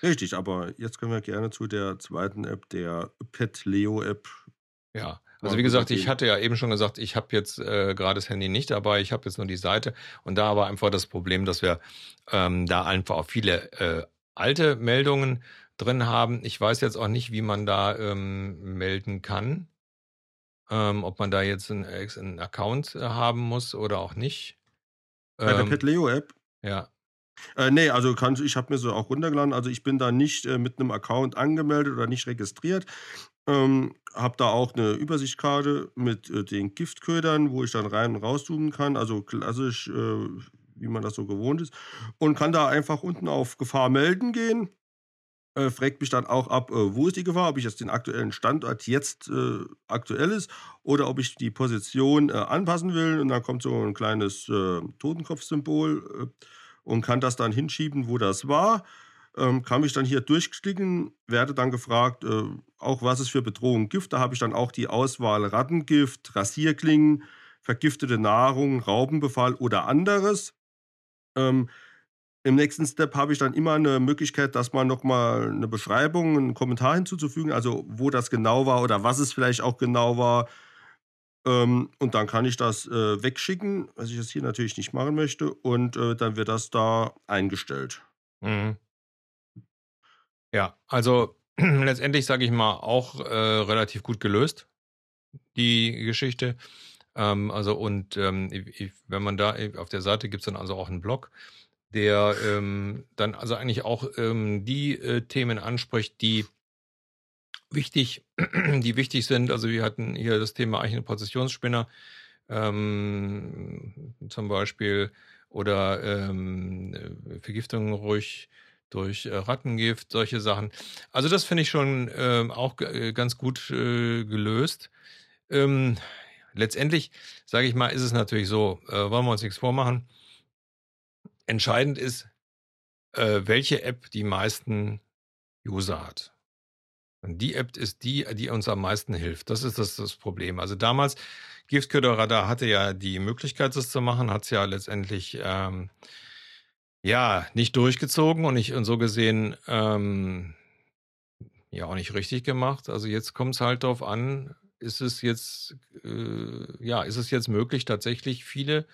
Richtig, aber jetzt können wir gerne zu der zweiten App, der Pet Leo App. Ja, Also wie gesagt, ich hatte ja eben schon gesagt, ich habe jetzt äh, gerade das Handy nicht dabei, ich habe jetzt nur die Seite und da war einfach das Problem, dass wir ähm, da einfach auch viele äh, alte Meldungen drin haben. Ich weiß jetzt auch nicht, wie man da ähm, melden kann, ähm, ob man da jetzt einen, einen Account äh, haben muss oder auch nicht. Bei der Ähm, PetLeo-App? ja, Äh, nee, also kann, ich habe mir so auch runtergeladen. Also ich bin da nicht äh, mit einem Account angemeldet oder nicht registriert. Ähm, habe da auch eine Übersichtskarte mit äh, den Giftködern, wo ich dann rein und rauszoomen kann. Also klassisch, äh, wie man das so gewohnt ist. Und kann da einfach unten auf Gefahr melden gehen. Äh, fragt mich dann auch ab, äh, wo ist die Gefahr, ob ich jetzt den aktuellen Standort jetzt äh, aktuell ist oder ob ich die Position äh, anpassen will. Und dann kommt so ein kleines äh, Totenkopfsymbol äh, und kann das dann hinschieben, wo das war. Ähm, kann mich dann hier durchklicken, werde dann gefragt, auch was es für Bedrohungen gibt. Da habe ich dann auch die Auswahl Rattengift, Rasierklingen, vergiftete Nahrung, Raubenbefall oder anderes. Ähm, Im nächsten Step habe ich dann immer eine Möglichkeit, dass man nochmal eine Beschreibung, einen Kommentar hinzuzufügen, also wo das genau war oder was es vielleicht auch genau war. Ähm, und dann kann ich das äh, wegschicken, was ich jetzt hier natürlich nicht machen möchte, und äh, dann wird das da eingestellt. Mhm. Ja, also [CLEARS THROAT] letztendlich sage ich mal auch äh, relativ gut gelöst, die Geschichte. Ähm, also und ähm, wenn man da auf der Seite gibt es dann also auch einen Blog, der ähm, dann also eigentlich auch ähm, die äh, Themen anspricht, die wichtig, [CLEARS THROAT] die wichtig sind. Also wir hatten hier das Thema eigentlich eine Prozessionsspinner ähm, zum Beispiel oder ähm, Vergiftungen ruhig durch äh, Rattengift, solche Sachen. Also das finde ich schon ähm, auch äh, ganz gut äh, gelöst. Ähm, letztendlich, sage ich mal, ist es natürlich so, äh, wollen wir uns nichts vormachen. Entscheidend ist, äh, welche App die meisten User hat. Und die App ist die, die uns am meisten hilft. Das ist das, das Problem. Also damals, Giftköderradar hatte ja die Möglichkeit, das zu machen, hat es ja letztendlich ähm, ja nicht durchgezogen und nicht und so gesehen ähm, ja auch nicht richtig gemacht. Also jetzt kommt es halt darauf an, ist es jetzt äh, ja ist es jetzt möglich tatsächlich viele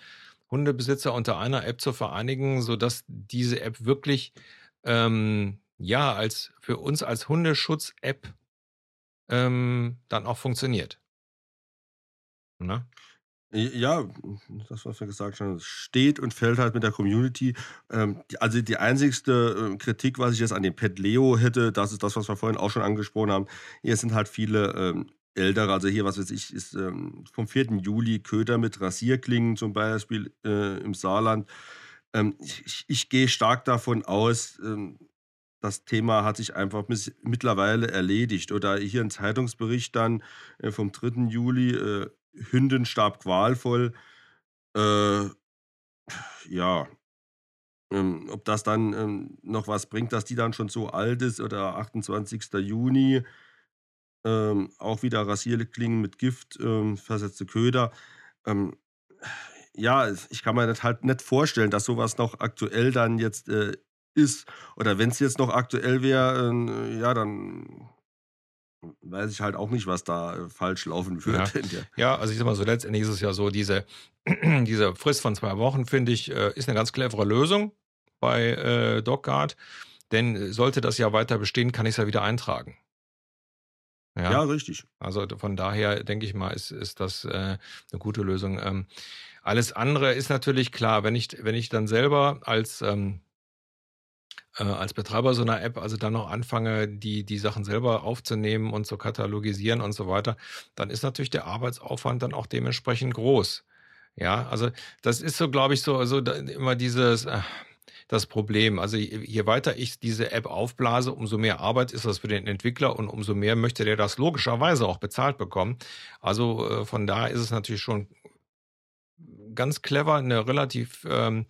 Hundebesitzer unter einer App zu vereinigen, sodass diese App wirklich ähm, ja als für uns als Hundeschutz-App ähm, dann auch funktioniert. Ne? Ja, das, was wir gesagt haben, steht und fällt halt mit der Community. Ähm, also die einzigste äh, Kritik, was ich jetzt an dem Pet Leo hätte, das ist das, was wir vorhin auch schon angesprochen haben. Hier sind halt viele ähm, ältere, also hier, was weiß ich, ist ähm, vom 4. Juli Köder mit Rasierklingen zum Beispiel äh, im Saarland. Ähm, ich, ich gehe stark davon aus, ähm, das Thema hat sich einfach mittlerweile erledigt. Oder hier ein Zeitungsbericht dann äh, vom 3. Juli, äh, Hündin starb qualvoll. Äh, ja, ähm, ob das dann ähm, noch was bringt, dass die dann schon so alt ist oder 28. Juni, ähm, auch wieder Rasierklingen mit Gift, ähm, versetzte Köder. Ähm, ja, ich kann mir das halt nicht vorstellen, dass sowas noch aktuell dann jetzt äh, ist. Oder wenn es jetzt noch aktuell wäre, äh, ja, dann weiß ich halt auch nicht, was da äh, falsch laufen Ja. würde. der- Ja, also ich sag mal so, letztendlich ist es ja so, diese, [CLEARS THROAT] diese Frist von zwei Wochen, finde ich, äh, ist eine ganz clevere Lösung bei äh, DocGuard. Denn sollte das ja weiter bestehen, kann ich es ja wieder eintragen. Ja, Ja, richtig. also von daher denke ich mal, ist, ist das äh, eine gute Lösung. Ähm, alles andere ist natürlich klar, wenn ich, wenn ich dann selber als, ähm, äh, als Betreiber so einer App also dann noch anfange, die, die Sachen selber aufzunehmen und zu katalogisieren und so weiter, dann ist natürlich der Arbeitsaufwand dann auch dementsprechend groß. Ja, also das ist so, glaube ich, so, so immer dieses, äh, das Problem. Also je, weiter ich diese App aufblase, umso mehr Arbeit ist das für den Entwickler und umso mehr möchte der das logischerweise auch bezahlt bekommen. Also äh, von daher ist es natürlich schon ganz clever, eine relativ ähm,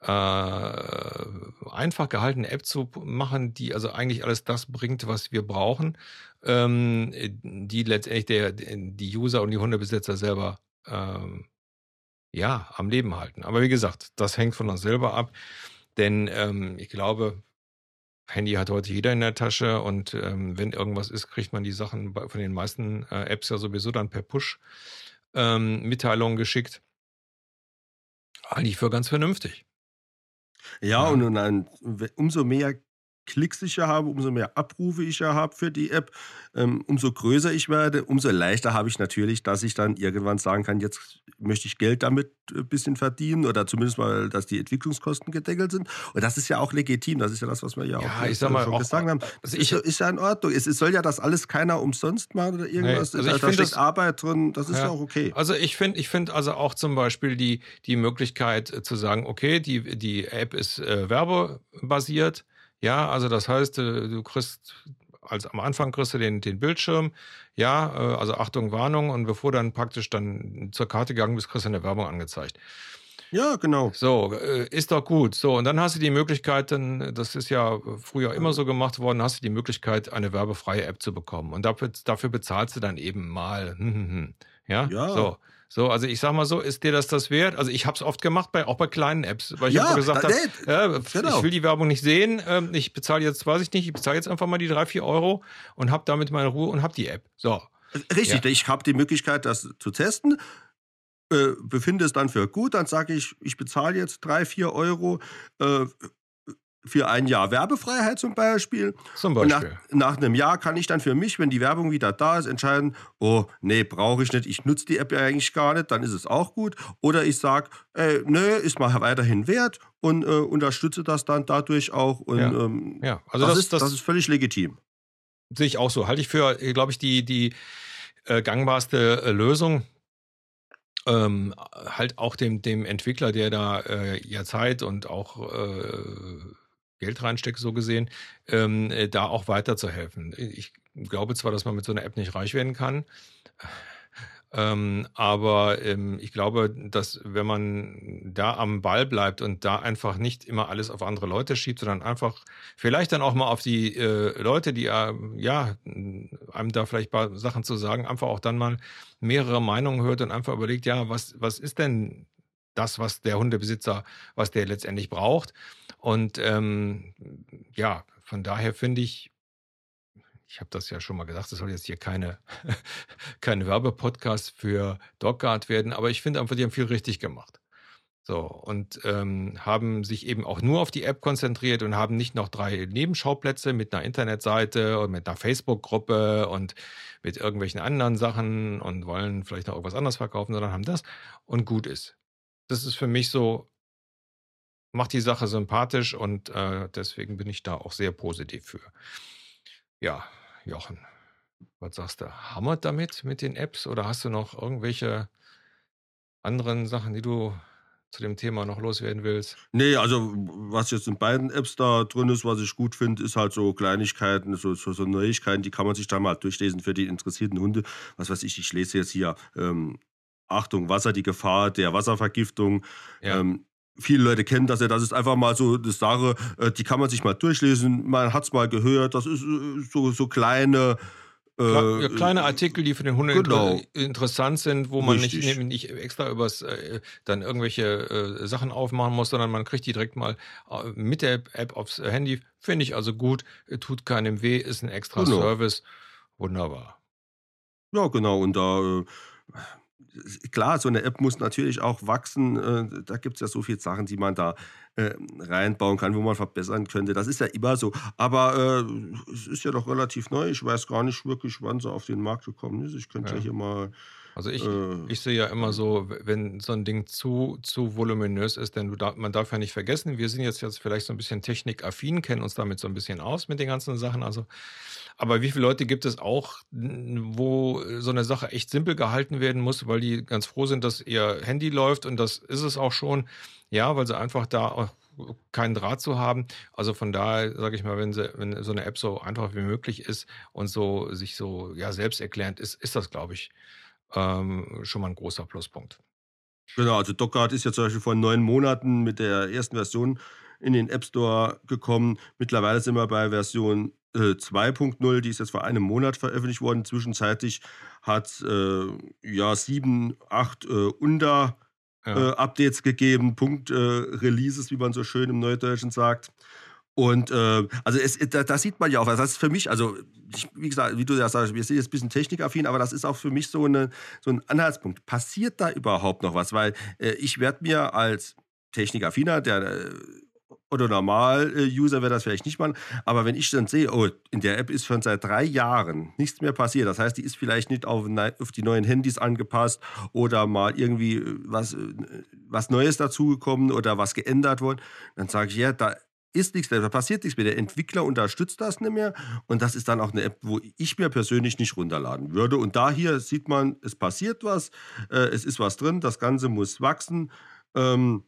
äh, einfach gehaltene App zu machen, die also eigentlich alles das bringt, was wir brauchen, ähm, die letztendlich der, die User und die Hundebesitzer selber ähm, ja am Leben halten. Aber wie gesagt, das hängt von uns selber ab, denn ähm, ich glaube, Handy hat heute jeder in der Tasche und ähm, wenn irgendwas ist, kriegt man die Sachen bei, von den meisten äh, Apps ja sowieso dann per Push-Mitteilungen ähm, geschickt. Eigentlich für ganz vernünftig. Ja, ja. und, und dann, umso mehr Klicks ich ja habe, umso mehr Abrufe ich ja habe für die App, ähm, umso größer ich werde, umso leichter habe ich natürlich, dass ich dann irgendwann sagen kann, jetzt möchte ich Geld damit ein bisschen verdienen oder zumindest mal, dass die Entwicklungskosten gedeckelt sind. Und das ist ja auch legitim, das ist ja das, was wir ja, ja auch ich sag mal, schon auch, gesagt haben. Also ich, ist, ist, ja in Ordnung. Es, es, soll ja das alles keiner umsonst machen oder irgendwas. Nee, also da, da steckt das, Arbeit drin, das ist ja, ja auch okay. Also ich finde ich find also auch zum Beispiel die, die Möglichkeit äh, zu sagen, okay, die, die App ist äh, werbebasiert, ja, also das heißt, äh, du kriegst als am Anfang kriegst du den, den Bildschirm, ja, äh, also Achtung, Warnung, und bevor dann praktisch dann zur Karte gegangen bist, kriegst du eine Werbung angezeigt. Ja, genau. So, äh, ist doch gut. So, und dann hast du die Möglichkeit, dann, das ist ja früher immer so gemacht worden, hast du die Möglichkeit, eine werbefreie App zu bekommen. Und dafür, dafür bezahlst du dann eben mal. [LAUGHS] Ja? ja. So. So, also ich sag mal so, ist dir das das wert? Also ich habe es oft gemacht, bei, auch bei kleinen Apps, weil ich ja, gesagt habe, ja, genau. ich will die Werbung nicht sehen, ähm, ich bezahle jetzt, weiß ich nicht, ich bezahle jetzt einfach mal die drei, vier Euro und habe damit meine Ruhe und habe die App. So. Richtig, ja. ich habe die Möglichkeit, das zu testen. Äh, befinde es dann für gut, dann sage ich, ich bezahle jetzt drei, vier Euro, äh, für ein Jahr Werbefreiheit zum Beispiel. Zum Beispiel. Nach, nach, einem Jahr kann ich dann für mich, wenn die Werbung wieder da ist, entscheiden, oh, nee, brauche ich nicht, ich nutze die App ja eigentlich gar nicht, dann ist es auch gut. Oder ich sage, äh, nee, ist mal weiterhin wert und äh, unterstütze das dann dadurch auch. Und, ja. Ähm, ja. also das, das, ist, das, das ist völlig legitim. Sehe ich auch so. Halte ich für, glaube ich, die, die äh, gangbarste äh, Lösung. Ähm, halt auch dem, dem Entwickler, der da äh, ja Zeit und auch äh, Geld reinstecke, so gesehen, ähm, äh, da auch weiterzuhelfen. Ich glaube zwar, dass man mit so einer App nicht reich werden kann, [LAUGHS] ähm, aber ähm, ich glaube, dass wenn man da am Ball bleibt und da einfach nicht immer alles auf andere Leute schiebt, sondern einfach vielleicht dann auch mal auf die äh, Leute, die äh, ja einem da vielleicht paar Sachen zu sagen, einfach auch dann mal mehrere Meinungen hört und einfach überlegt, ja, was, was ist denn das, was der Hundebesitzer, was der letztendlich braucht. Und ähm, ja, von daher finde ich, ich habe das ja schon mal gesagt, das soll jetzt hier keine, [LAUGHS] keine Werbepodcast für Dogguard werden, aber ich finde einfach, die haben viel richtig gemacht. So, und ähm, haben sich eben auch nur auf die App konzentriert und haben nicht noch drei Nebenschauplätze mit einer Internetseite und mit einer Facebook-Gruppe und mit irgendwelchen anderen Sachen und wollen vielleicht noch irgendwas anderes verkaufen, sondern haben das und gut ist das ist für mich so, macht die Sache sympathisch und äh, deswegen bin ich da auch sehr positiv für. Ja, Jochen, was sagst du? Hammert damit mit den Apps oder hast du noch irgendwelche anderen Sachen, die du zu dem Thema noch loswerden willst? Nee, also was jetzt in beiden Apps da drin ist, was ich gut finde, ist halt so Kleinigkeiten, so, so, so, Neuigkeiten, die kann man sich da mal durchlesen für die interessierten Hunde. Was weiß ich, ich lese jetzt hier ähm, Achtung, Wasser, die Gefahr der Wasservergiftung. Ja. Ähm, viele Leute kennen das ja, das ist einfach mal so eine Sache, äh, die kann man sich mal durchlesen, man hat es mal gehört, das ist äh, so, so kleine. Äh, ja, kleine Artikel, die für den Hund genau. interessant sind, wo man nicht, nicht, extra übers äh, dann irgendwelche äh, Sachen aufmachen muss, sondern man kriegt die direkt mal äh, mit der App aufs Handy. Finde ich also gut, tut keinem weh, ist ein extra genau. Service. Wunderbar. Ja, genau. Und da klar, so eine App muss natürlich auch wachsen. Äh, da gibt es ja so viele Sachen, die man da äh, reinbauen kann, wo man verbessern könnte. Das ist ja immer so. Aber äh, es ist ja doch relativ neu. Ich weiß gar nicht wirklich, wann sie auf den Markt gekommen ist. Ich könnte ja, ja hier mal. Also ich, äh, ich sehe ja immer so, wenn so ein Ding zu, zu voluminös ist, denn da, man darf ja nicht vergessen, wir sind jetzt, jetzt vielleicht so ein bisschen technikaffin, kennen uns damit so ein bisschen aus mit den ganzen Sachen. Also aber wie viele Leute gibt es auch, wo so eine Sache echt simpel gehalten werden muss, weil die ganz froh sind, dass ihr Handy läuft und das ist es auch schon. Ja, weil sie einfach da keinen Draht zu haben. Also von daher sage ich mal, wenn, sie, wenn so eine App so einfach wie möglich ist und so sich so ja selbsterklärend ist, ist das, glaube ich, ähm, schon mal ein großer Pluspunkt. Genau, also Dockguard ist ja zum Beispiel vor neun Monaten mit der ersten Version in den App Store gekommen. Mittlerweile sind wir bei Version äh, 2.0, die ist jetzt vor einem Monat veröffentlicht worden. Zwischenzeitlich hat äh, ja sieben, acht äh, Under ja. Äh, Updates gegeben, Punkt äh, Releases, wie man so schön im Neudeutschen sagt. Und äh, also es, da, das sieht man ja auch. Also das ist für mich, also ich, wie gesagt, wie du ja sagst, wir sind jetzt ein bisschen technikaffin, aber das ist auch für mich so, eine, so ein Anhaltspunkt. Passiert da überhaupt noch was? Weil äh, ich werde mir als Technikaffiner, der äh, oder Normal-User wird das vielleicht nicht machen, aber wenn ich dann sehe, oh, in der App ist schon seit drei Jahren nichts mehr passiert, das heißt, die ist vielleicht nicht auf, auf die neuen Handys angepasst oder mal irgendwie äh, was, äh, was Neues dazugekommen oder was geändert worden, dann sage ich, ja, da ist nichts mehr, da passiert nichts mehr. Der Entwickler unterstützt das nicht mehr und das ist dann auch eine App, wo ich mir persönlich nicht runterladen würde. Und da hier sieht man, es passiert was, äh, es ist was drin, das Ganze muss wachsen. Ähm,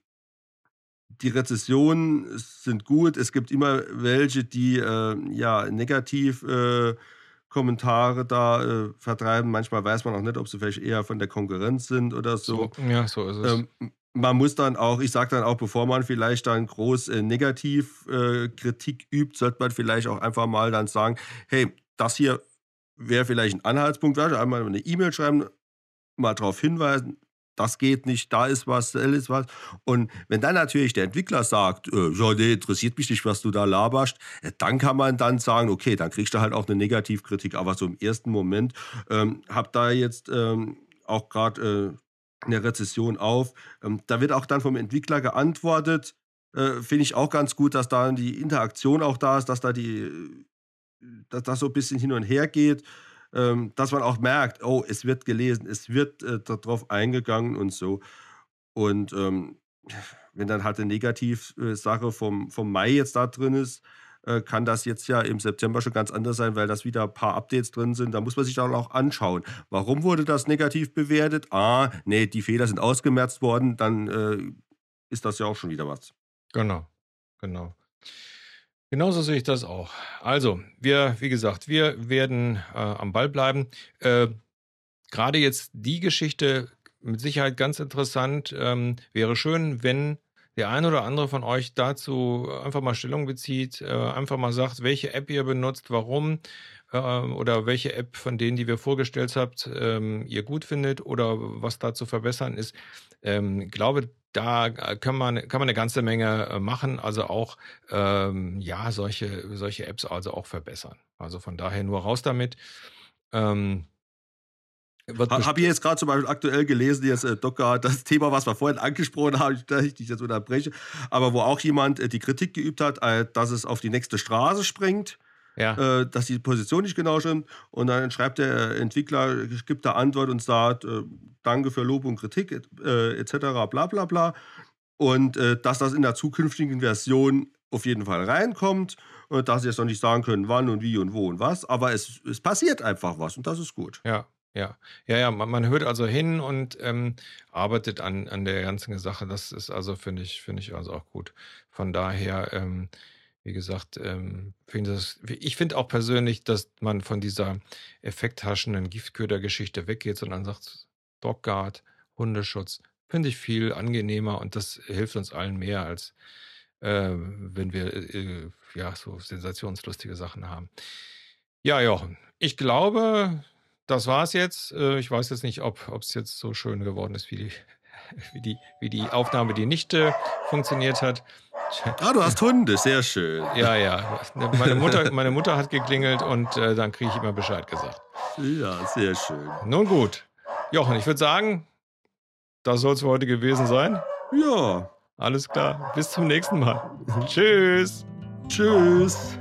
die Rezessionen sind gut. Es gibt immer welche, die äh, ja negativ äh, Kommentare da äh, vertreiben. Manchmal weiß man auch nicht, ob sie vielleicht eher von der Konkurrenz sind oder so. so ja, so ist es. Ähm, man muss dann auch, ich sage dann auch, bevor man vielleicht dann groß äh, Negativkritik äh, übt, sollte man vielleicht auch einfach mal dann sagen, hey, das hier wäre vielleicht ein Anhaltspunkt, einmal eine E-Mail schreiben, mal darauf hinweisen, das geht nicht, da ist was, da ist was. Und wenn dann natürlich der Entwickler sagt, äh, ja, nee, interessiert mich nicht, was du da laberst, äh, dann kann man dann sagen, okay, dann kriegst du halt auch eine Negativkritik. Aber so im ersten Moment ähm, hab da jetzt ähm, auch gerade äh, eine Rezession auf. Ähm, da wird auch dann vom Entwickler geantwortet. Äh, Finde ich auch ganz gut, dass da die Interaktion auch da ist, dass da die, dass das so ein bisschen hin und her geht, ähm, dass man auch merkt, oh, es wird gelesen, es wird äh, darauf eingegangen und so. Und ähm, wenn dann halt eine Negativsache vom, vom Mai jetzt da drin ist, äh, kann das jetzt ja im September schon ganz anders sein, weil das wieder ein paar Updates drin sind. Da muss man sich dann auch anschauen. Warum wurde das negativ bewertet? Ah, nee, die Fehler sind ausgemerzt worden, dann äh, ist das ja auch schon wieder was. Genau, genau. Genauso sehe ich das auch. Also, wir, wie gesagt, wir werden äh, am Ball bleiben. Äh, Gerade jetzt die Geschichte mit Sicherheit ganz interessant. Ähm, wäre schön, wenn der ein oder andere von euch dazu einfach mal Stellung bezieht, äh, einfach mal sagt, welche App ihr benutzt, warum äh, oder welche App von denen, die wir vorgestellt habt, ähm, ihr gut findet oder was da zu verbessern ist. Ähm, glaube, da kann man, kann man eine ganze Menge äh, machen, also auch ähm, ja solche, solche Apps also auch verbessern. Also von daher nur raus damit. Ähm, habe ich jetzt gerade zum Beispiel aktuell gelesen, jetzt äh, Docker, das [LAUGHS] Thema, was wir vorhin angesprochen haben, [LAUGHS] dass ich dich jetzt unterbreche, aber wo auch jemand äh, die Kritik geübt hat, äh, dass es auf die nächste Straße springt. Ja. Äh, dass die Position nicht genau stimmt. Und dann schreibt der Entwickler, gibt da Antwort und sagt, äh, danke für Lob und Kritik, äh, etc., bla bla bla. Und äh, dass das in der zukünftigen Version auf jeden Fall reinkommt und dass sie jetzt noch nicht sagen können, wann und wie und wo und was, aber es, es passiert einfach was und das ist gut. Ja, ja, ja, ja, man, man hört also hin und ähm, arbeitet an, an der ganzen Sache. Das ist also, finde ich, finde ich also auch gut. Von daher, ähm, wie gesagt, ähm, finde das, ich finde auch persönlich, dass man von dieser effekthaschenden Giftköder-Geschichte weggeht, sondern sagt, Dogguard, Hundeschutz, finde ich viel angenehmer und das hilft uns allen mehr, als äh, wenn wir äh, ja so sensationslustige Sachen haben. Ja, Jochen, ich glaube, das war's jetzt. Äh, ich weiß jetzt nicht, ob es jetzt so schön geworden ist, wie die, [LAUGHS] wie die, wie die Aufnahme, die nicht äh, funktioniert hat. Ah, du hast Hunde, sehr schön. Ja, ja. Meine Mutter, [LAUGHS] meine Mutter hat geklingelt und äh, dann kriege ich immer Bescheid gesagt. Ja, sehr schön. Nun gut. Jochen, ich würde sagen, das soll es für heute gewesen sein. Ja. Alles klar. Bis zum nächsten Mal. Tschüss. Tschüss.